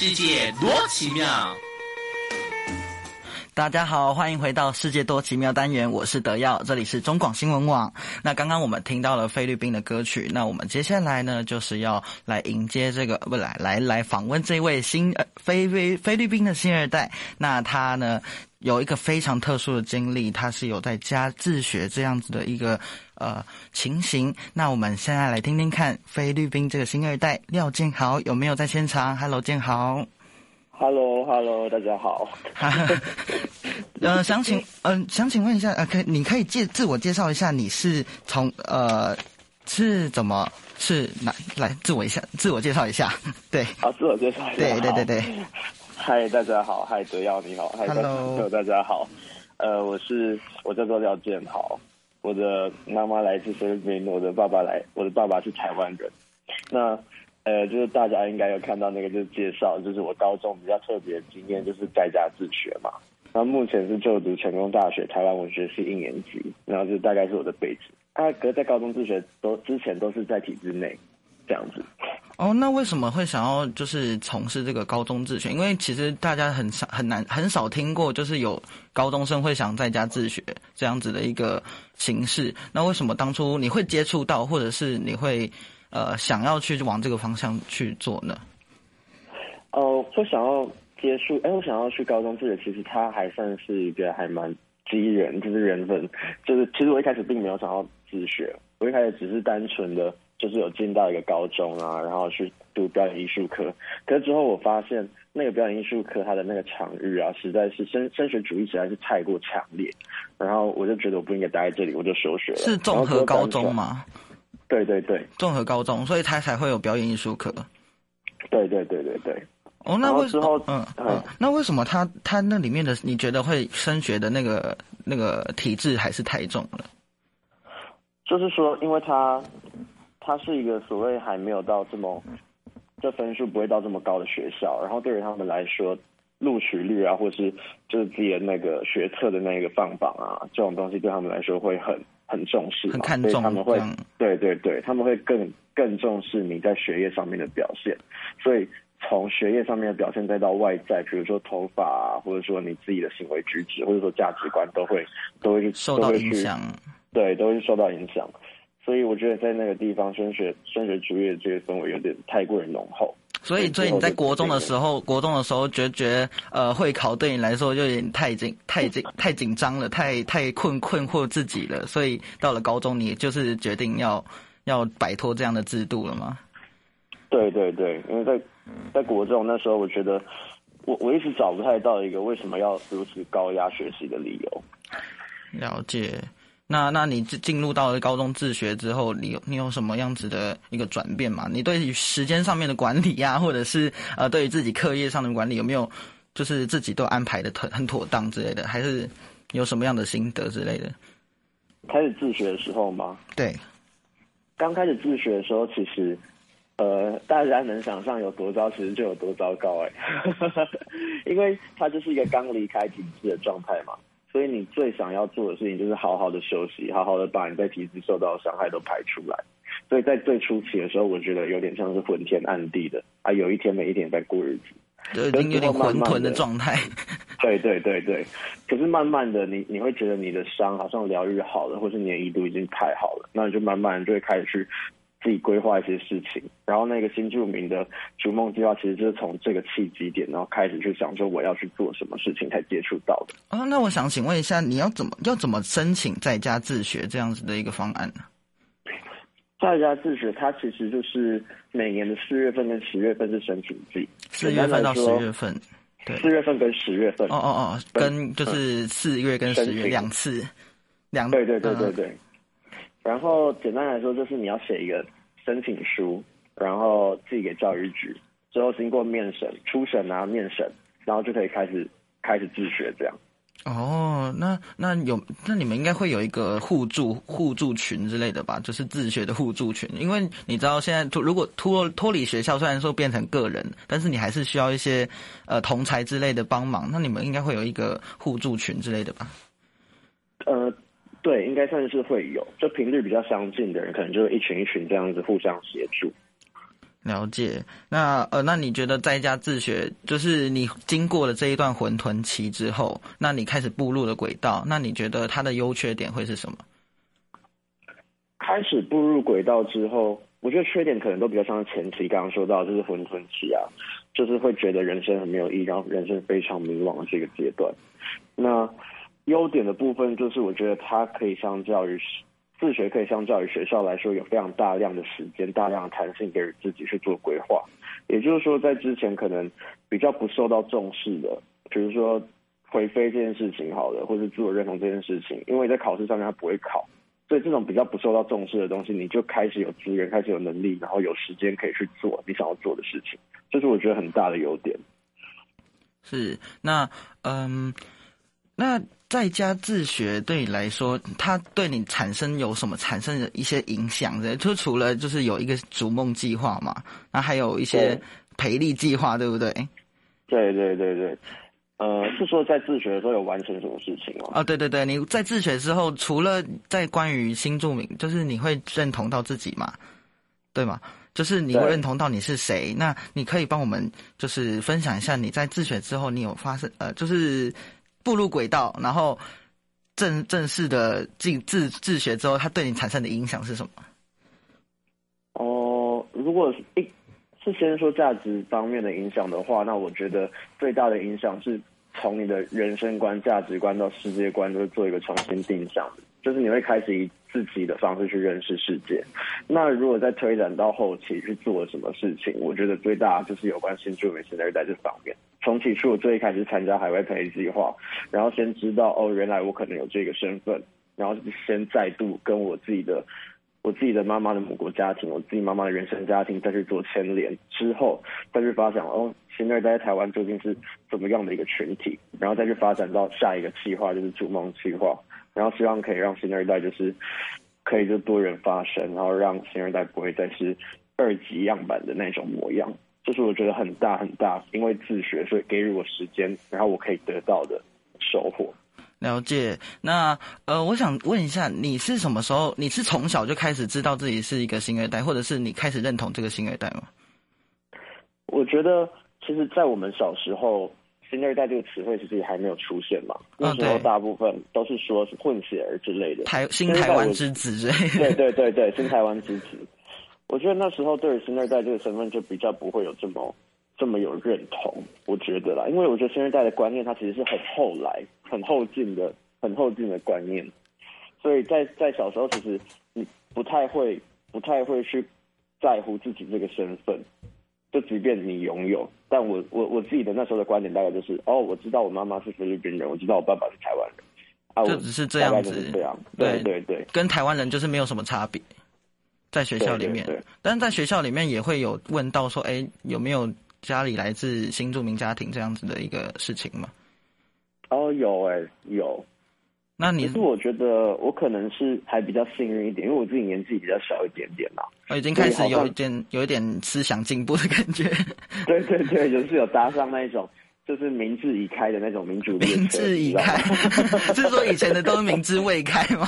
世界多奇妙！大家好，欢迎回到《世界多奇妙》单元，我是德耀，这里是中广新闻网。那刚刚我们听到了菲律宾的歌曲，那我们接下来呢，就是要来迎接这个，不来来来访问这位新呃菲菲菲律宾的新二代。那他呢，有一个非常特殊的经历，他是有在家自学这样子的一个呃情形。那我们现在来听听看菲律宾这个新二代廖建豪有没有在现场？Hello，建豪。Hello，Hello，大家好。呃，想请，嗯、呃，想请问一下，呃，可你可以介自我介绍一下，你是从呃是怎么是来来自我一下，自我介绍一下，对，啊，自我介绍一下，对对对对。嗨，大家好，嗨，德耀你好，Hello，大家好，呃，我是我叫做廖建豪，我的妈妈来自菲律宾，我的爸爸来，我的爸爸是台湾人，那。呃，就是大家应该有看到那个，就是介绍，就是我高中比较特别的经验，就是在家自学嘛。然后目前是就读成功大学台湾文学系一年级，然后就大概是我的背景。啊，可是在高中自学都之前都是在体制内这样子。哦，那为什么会想要就是从事这个高中自学？因为其实大家很少很难很少听过，就是有高中生会想在家自学这样子的一个形式。那为什么当初你会接触到，或者是你会？呃，想要去往这个方向去做呢？哦、呃，我想要接触，哎，我想要去高中自学，其实它还算是一个还蛮机缘，就是缘分。就是其实我一开始并没有想要自学，我一开始只是单纯的，就是有进到一个高中啊，然后去读表演艺术科。可是之后我发现，那个表演艺术科它的那个场域啊，实在是升升学主义实在是太过强烈，然后我就觉得我不应该待在这里，我就休学了。是综合高中吗？对对对，综合高中，所以他才会有表演艺术科。对对对对对。哦，那为什么？嗯嗯，那为什么他他那里面的你觉得会升学的那个那个体制还是太重了？就是说，因为他他是一个所谓还没有到这么，这分数不会到这么高的学校，然后对于他们来说，录取率啊，或是就是自己的那个学测的那个放榜啊，这种东西对他们来说会很。很重视，很看重，他们会，对对对，他们会更更重视你在学业上面的表现，所以从学业上面的表现再到外在，比如说头发啊，或者说你自己的行为举止，或者说价值观，都会都会受到影响，对，都会受到影响。所以我觉得在那个地方升学升学主义的这个氛围有点太过于浓厚。所以，所以你在国中的时候，国中的时候觉觉呃会考对你来说就有点太紧、太紧、太紧张了，太太困困惑自己了。所以到了高中，你就是决定要要摆脱这样的制度了吗？对对对，因为在在国中那时候，我觉得我我一直找不太到一个为什么要如此高压学习的理由。了解。那那你进入到了高中自学之后，你有你有什么样子的一个转变吗？你对于时间上面的管理呀、啊，或者是呃，对于自己课业上的管理，有没有就是自己都安排的很很妥当之类的？还是有什么样的心得之类的？开始自学的时候吗？对，刚开始自学的时候，其实呃，大家能想象有多糟，其实就有多糟糕哎，因为他就是一个刚离开体制的状态嘛。所以你最想要做的事情就是好好的休息，好好的把你在体质受到的伤害都排出来。所以在最初期的时候，我觉得有点像是昏天暗地的啊，有一天没一天在过日子，就已经有点混沌的状态。对对对对，可是慢慢的你，你你会觉得你的伤好像疗愈好了，或是你的一度已经排好了，那你就慢慢就会开始去。自己规划一些事情，然后那个新著名的逐梦计划，其实就是从这个契机点，然后开始去想说我要去做什么事情才接触到的。哦，那我想请问一下，你要怎么要怎么申请在家自学这样子的一个方案呢？在家自学，它其实就是每年的四月份跟十月份是申请季，四月份到十月份，对，四月份跟十月份。哦哦哦，跟就是四月跟十月两次，两对对对对对。嗯然后简单来说，就是你要写一个申请书，然后寄给教育局，之后经过面审、初审啊、面审，然后就可以开始开始自学这样。哦，那那有那你们应该会有一个互助互助群之类的吧？就是自学的互助群，因为你知道现在如果脱脱离学校，虽然说变成个人，但是你还是需要一些呃同才之类的帮忙。那你们应该会有一个互助群之类的吧？呃。对，应该算是会有，就频率比较相近的人，可能就一群一群这样子互相协助。了解。那呃，那你觉得在家自学，就是你经过了这一段混沌期之后，那你开始步入了轨道，那你觉得它的优缺点会是什么？开始步入轨道之后，我觉得缺点可能都比较像前期刚刚说到，就是混沌期啊，就是会觉得人生很没有意义，然后人生非常迷惘的这个阶段。那优点的部分就是，我觉得它可以相较于。自学可以相较于学校来说，有非常大量的时间、大量的弹性给自己去做规划。也就是说，在之前可能比较不受到重视的，比如说回飞这件事情，好了，或者自我认同这件事情，因为在考试上面他不会考，所以这种比较不受到重视的东西，你就开始有资源、开始有能力，然后有时间可以去做你想要做的事情，这是我觉得很大的优点。是，那嗯。那在家自学对你来说，它对你产生有什么产生的一些影响的？就除了就是有一个逐梦计划嘛，那还有一些培力计划，对不对？对对对对，呃，是说在自学的时候有完成什么事情吗？哦，对对对，你在自学之后，除了在关于新著名，就是你会认同到自己嘛？对吗？就是你会认同到你是谁？那你可以帮我们就是分享一下你在自学之后，你有发生呃，就是。步入轨道，然后正正式的进自自学之后，它对你产生的影响是什么？哦，如果是一是先说价值方面的影响的话，那我觉得最大的影响是从你的人生观、价值观到世界观，都是做一个重新定向。就是你会开始以自己的方式去认识世界。那如果再推展到后期去做什么事情，我觉得最大就是有关新住民新二代这方面。从起初我最一开始参加海外培育计划，然后先知道哦，原来我可能有这个身份，然后先再度跟我自己的我自己的妈妈的母国家庭，我自己妈妈的原生家庭再去做牵连，之后再去发展哦，新二代在台湾究竟是怎么样的一个群体，然后再去发展到下一个计划，就是逐梦计划。然后希望可以让新二代就是可以就多元发声，然后让新二代不会再是二级样板的那种模样，就是我觉得很大很大，因为自学所以给予我时间，然后我可以得到的收获。了解。那呃，我想问一下，你是什么时候？你是从小就开始知道自己是一个新二代，或者是你开始认同这个新二代吗？我觉得，其实，在我们小时候。新二代这个词汇其实也还没有出现嘛，那时候大部分都是说是混血儿之类的，台新台湾之子之类的。对对对对，新台湾之子。我觉得那时候对于新二代这个身份就比较不会有这么这么有认同，我觉得啦，因为我觉得新二代的观念它其实是很后来、很后进的、很后进的观念，所以在在小时候其实你不太会、不太会去在乎自己这个身份。就即便你拥有，但我我我自己的那时候的观点大概就是，哦，我知道我妈妈是菲律宾人，我知道我爸爸是台湾人，啊，就只是这样子，这样，对对对，跟台湾人就是没有什么差别，在学校里面，对对对，但是在学校里面也会有问到说，哎，有没有家里来自新住民家庭这样子的一个事情吗？哦，有哎，有。那你是我觉得我可能是还比较幸运一点，因为我自己年纪比较小一点点啦，我已经开始有一点有一点思想进步的感觉。对对对，就是有搭上那一种，就是民智已开的那种民主。民智已开，是说以前的都是民智未开吗？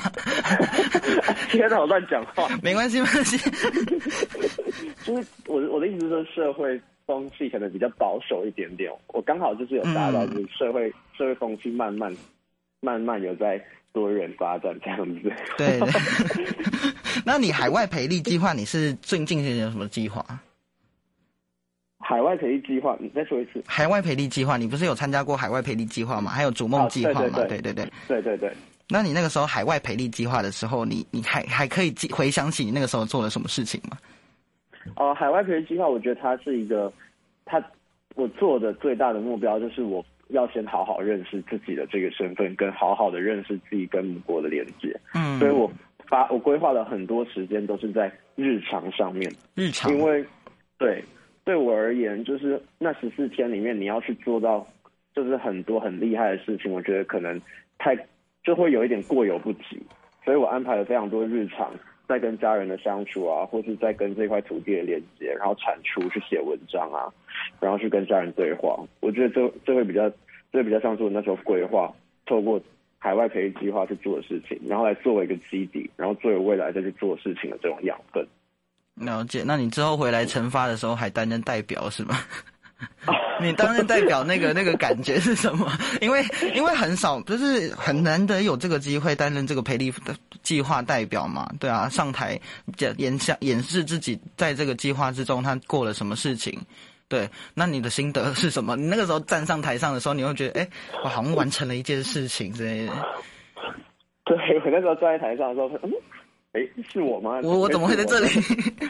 天哪，我乱讲话。没关系，没关系。就是我我的意思是说，社会风气可能比较保守一点点，我刚好就是有达到，就是社会、嗯、社会风气慢慢。慢慢有在多元发展这样子。对，对。那你海外培力计划，你是最近有什么计划？海外培力计划，你再说一次。海外培力计划，你不是有参加过海外培力计划吗？还有逐梦计划吗？对对对。对对对。那你那个时候海外培力计划的时候，你你还还可以记回想起你那个时候做了什么事情吗？哦、呃，海外培力计划，我觉得它是一个，它我做的最大的目标就是我。要先好好认识自己的这个身份，跟好好的认识自己跟母国的连接。嗯，所以我发我规划了很多时间都是在日常上面。日常，因为对对我而言，就是那十四天里面你要去做到，就是很多很厉害的事情，我觉得可能太就会有一点过犹不及。所以我安排了非常多日常，在跟家人的相处啊，或是在跟这块土地的连接，然后产出去写文章啊。然后去跟家人对话，我觉得这这会比较，这比较像是我那时候规划，透过海外培育计划去做的事情，然后来作为一个基底，然后作为未来再去做事情的这种养分。了解。那你之后回来惩罚的时候还担任代表是吗？你担任代表那个那个感觉是什么？因为因为很少，就是很难得有这个机会担任这个培力的计划代表嘛，对啊，上台演演讲演示自己在这个计划之中他过了什么事情，对，那你的心得是什么？你那个时候站上台上的时候，你会觉得，哎，我好像完成了一件事情之类的。对，我那时候站在台上的时候，嗯。哎，是我吗？我我怎么会在这里？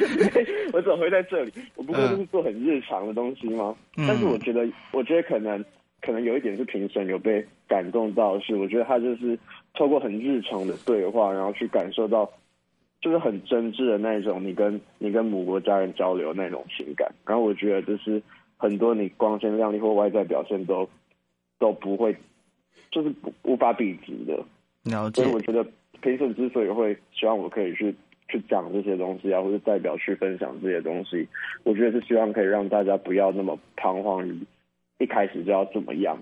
我怎么会在这里？我不过就是做很日常的东西吗？嗯、但是我觉得，我觉得可能可能有一点是评审有被感动到是，我觉得他就是透过很日常的对话，然后去感受到，就是很真挚的那种你跟你跟母国家人交流那种情感。然后我觉得就是很多你光鲜亮丽或外在表现都都不会，就是无法比及的。了解。所以我觉得。评审之所以会希望我可以去去讲这些东西啊，或者代表去分享这些东西，我觉得是希望可以让大家不要那么彷徨于一开始就要怎么样，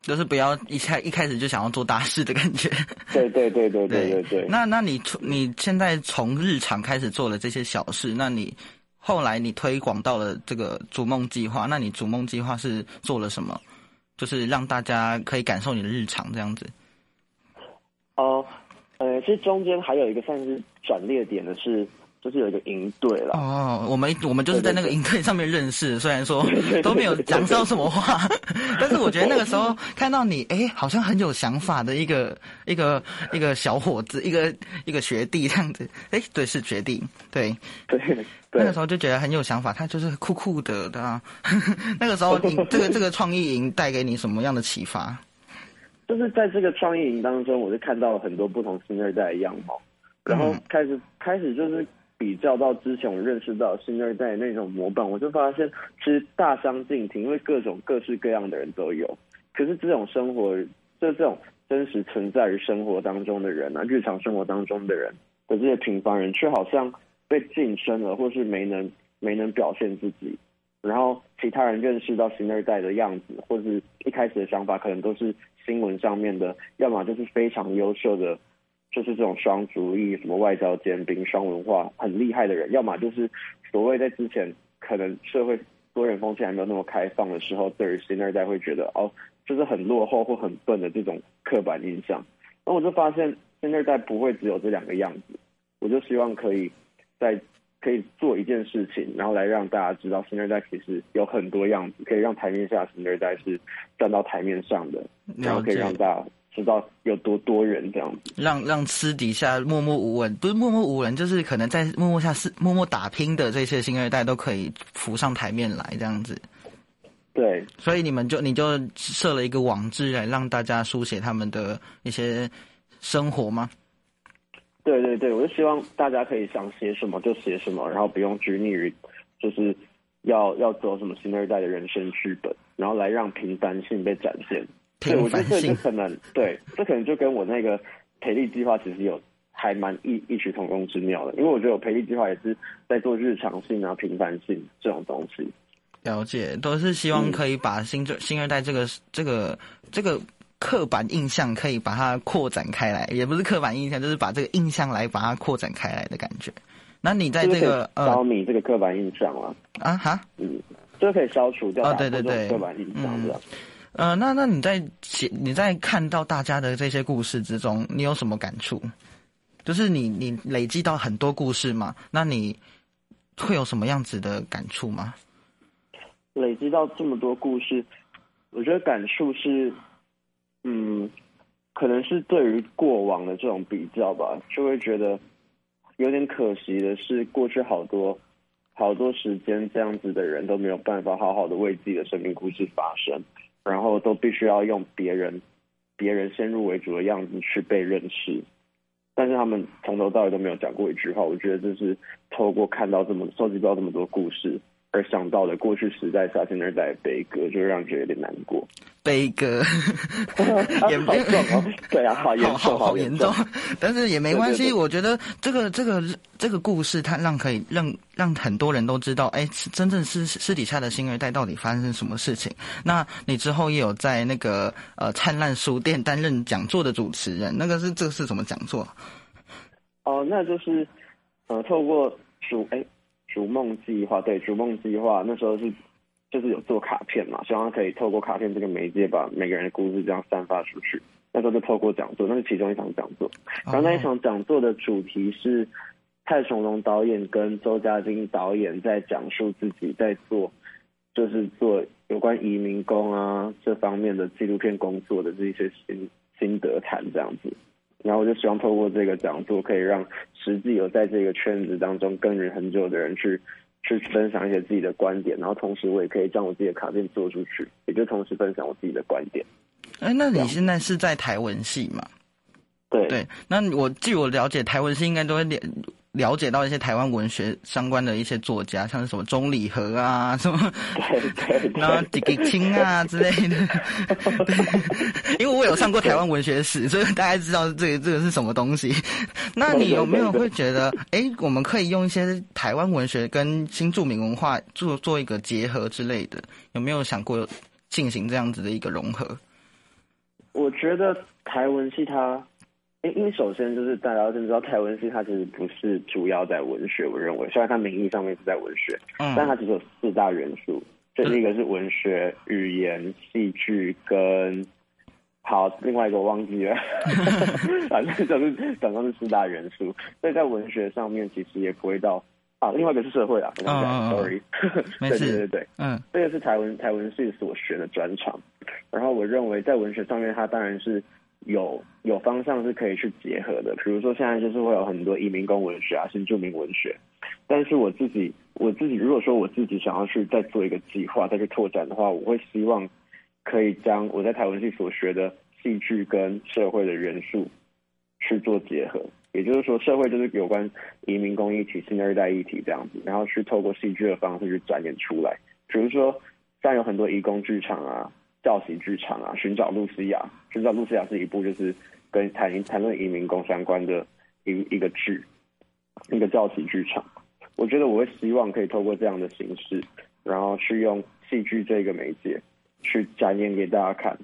就是不要一开一开始就想要做大事的感觉。对对对对对对对。那那你你现在从日常开始做了这些小事，那你后来你推广到了这个逐梦计划，那你逐梦计划是做了什么？就是让大家可以感受你的日常这样子。哦。呃，其实中间还有一个算是转捩点的是，就是有一个营队了。哦，我们我们就是在那个营队上面认识，虽然说都没有讲到什么话，但是我觉得那个时候看到你，哎，好像很有想法的一个一个一个小伙子，一个一个学弟这样子。哎，对，是学弟，对对。那个时候就觉得很有想法，他就是酷酷的，对吧？那个时候，这个这个创意营带给你什么样的启发？就是在这个创意营当中，我就看到了很多不同新二代的样貌，然后开始开始就是比较到之前我认识到新二代那种模板，我就发现其实大相径庭，因为各种各式各样的人都有。可是这种生活，就这种真实存在于生活当中的人啊，日常生活当中的人的这些平凡人，却好像被晋升了，或是没能没能表现自己。然后其他人认识到新二代的样子，或是一开始的想法，可能都是。新闻上面的，要么就是非常优秀的，就是这种双主义、什么外交兼并、双文化很厉害的人；要么就是所谓在之前可能社会多元风气还没有那么开放的时候，对于新二代会觉得哦，就是很落后或很笨的这种刻板印象。那我就发现新二代不会只有这两个样子，我就希望可以在。可以做一件事情，然后来让大家知道新二代其实有很多样子，可以让台面下新二代是站到台面上的，然后可以让大家知道有多多人这样子。让让私底下默默无闻，不是默默无闻，就是可能在默默下是默默打拼的这些新二代都可以浮上台面来这样子。对，所以你们就你就设了一个网志来让大家书写他们的一些生活吗？对对对，我就希望大家可以想写什么就写什么，然后不用拘泥于，就是要要走什么新二代的人生剧本，然后来让平凡性被展现。对，我觉得这就可能对，这可能就跟我那个培力计划其实有还蛮异异曲同工之妙的，因为我觉得我培力计划也是在做日常性啊、平凡性这种东西。了解，都是希望可以把新这、嗯、新二代这个这个这个。刻板印象可以把它扩展开来，也不是刻板印象，就是把这个印象来把它扩展开来的感觉。那你在这个消弭这个刻板印象啊？啊哈，嗯，这可以消除掉。哦，对对对，刻板印象是吧？呃，那那你在写你在看到大家的这些故事之中，你有什么感触？就是你你累积到很多故事嘛？那你会有什么样子的感触吗？累积到这么多故事，我觉得感触是。嗯，可能是对于过往的这种比较吧，就会觉得有点可惜的是，过去好多好多时间这样子的人都没有办法好好的为自己的生命故事发声，然后都必须要用别人别人先入为主的样子去被认识，但是他们从头到尾都没有讲过一句话。我觉得这是透过看到这么收集到这么多故事。而想到的过去时代下新二代的悲歌，就让人觉得有点难过。悲歌，严重哦，对啊，好严重，好，严重。但是也没关系，我觉得这个这个这个故事，它让可以让让很多人都知道，哎，真正是私底下的新二代到底发生什么事情。那你之后也有在那个呃灿烂书店担任讲座的主持人，那个是这个是什么讲座？哦，那就是呃透过书哎。逐梦计划，对，逐梦计划那时候是就是有做卡片嘛，希望可以透过卡片这个媒介，把每个人的故事这样散发出去。那时候就透过讲座，那是其中一场讲座。然后那一场讲座的主题是蔡崇隆导演跟周家金导演在讲述自己在做，就是做有关移民工啊这方面的纪录片工作的这一些心心得谈这样子。然后我就希望透过这个讲座，可以让实际有在这个圈子当中耕耘很久的人去去分享一些自己的观点，然后同时我也可以将我自己的卡片做出去，也就同时分享我自己的观点。哎，那你现在是在台文系吗？对对，那我据我了解，台文系应该都会了了解到一些台湾文学相关的一些作家，像是什么钟理和啊，什么对对，对，然后狄更清啊之类的。因为我有上过台湾文学史，所以大家知道这个这个是什么东西。那你有没有会觉得，哎，我们可以用一些台湾文学跟新著名文化做做一个结合之类的？有没有想过进行这样子的一个融合？我觉得台文系它，因为首先就是大家要知道台文系它其实不是主要在文学，我认为虽然它名义上面是在文学，嗯，但它其实有四大元素，这第一个是文学、语言、戏剧跟，好，另外一个我忘记了，反正就是总共是四大元素，所以在文学上面其实也不会到。啊，另外一个是社会啊，，sorry，对对对对，嗯，这个是台文台文系所学的专长，然后我认为在文学上面，它当然是有有方向是可以去结合的，比如说现在就是会有很多移民工文学啊，新住民文学，但是我自己我自己如果说我自己想要去再做一个计划再去拓展的话，我会希望可以将我在台文系所学的戏剧跟社会的元素去做结合。也就是说，社会就是有关移民工议题、新二代议题这样子，然后去透过戏剧的方式去展演出来。比如说，像有很多移工剧场啊、教习剧场啊，《寻找露西亚》，《寻找露西亚》是一部就是跟谈谈论移民工相关的一一个剧，一个教习剧场。我觉得我会希望可以透过这样的形式，然后去用戏剧这个媒介去展演给大家看。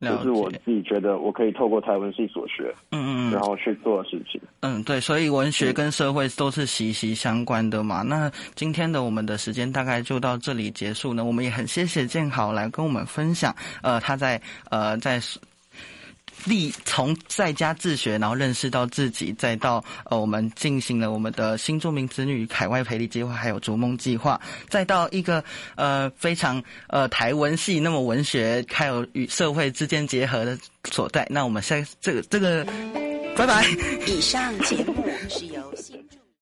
就是我自己觉得我可以透过台文系所学，嗯嗯，然后去做的事情。嗯，对，所以文学跟社会都是息息相关的嘛。那今天的我们的时间大概就到这里结束呢。我们也很谢谢建豪来跟我们分享，呃，他在呃在。力从在家自学，然后认识到自己，再到呃，我们进行了我们的新著名子女海外培力计划，还有逐梦计划，再到一个呃非常呃台文系那么文学，还有与社会之间结合的所在。那我们下这个这个，拜拜。以上节目是由新。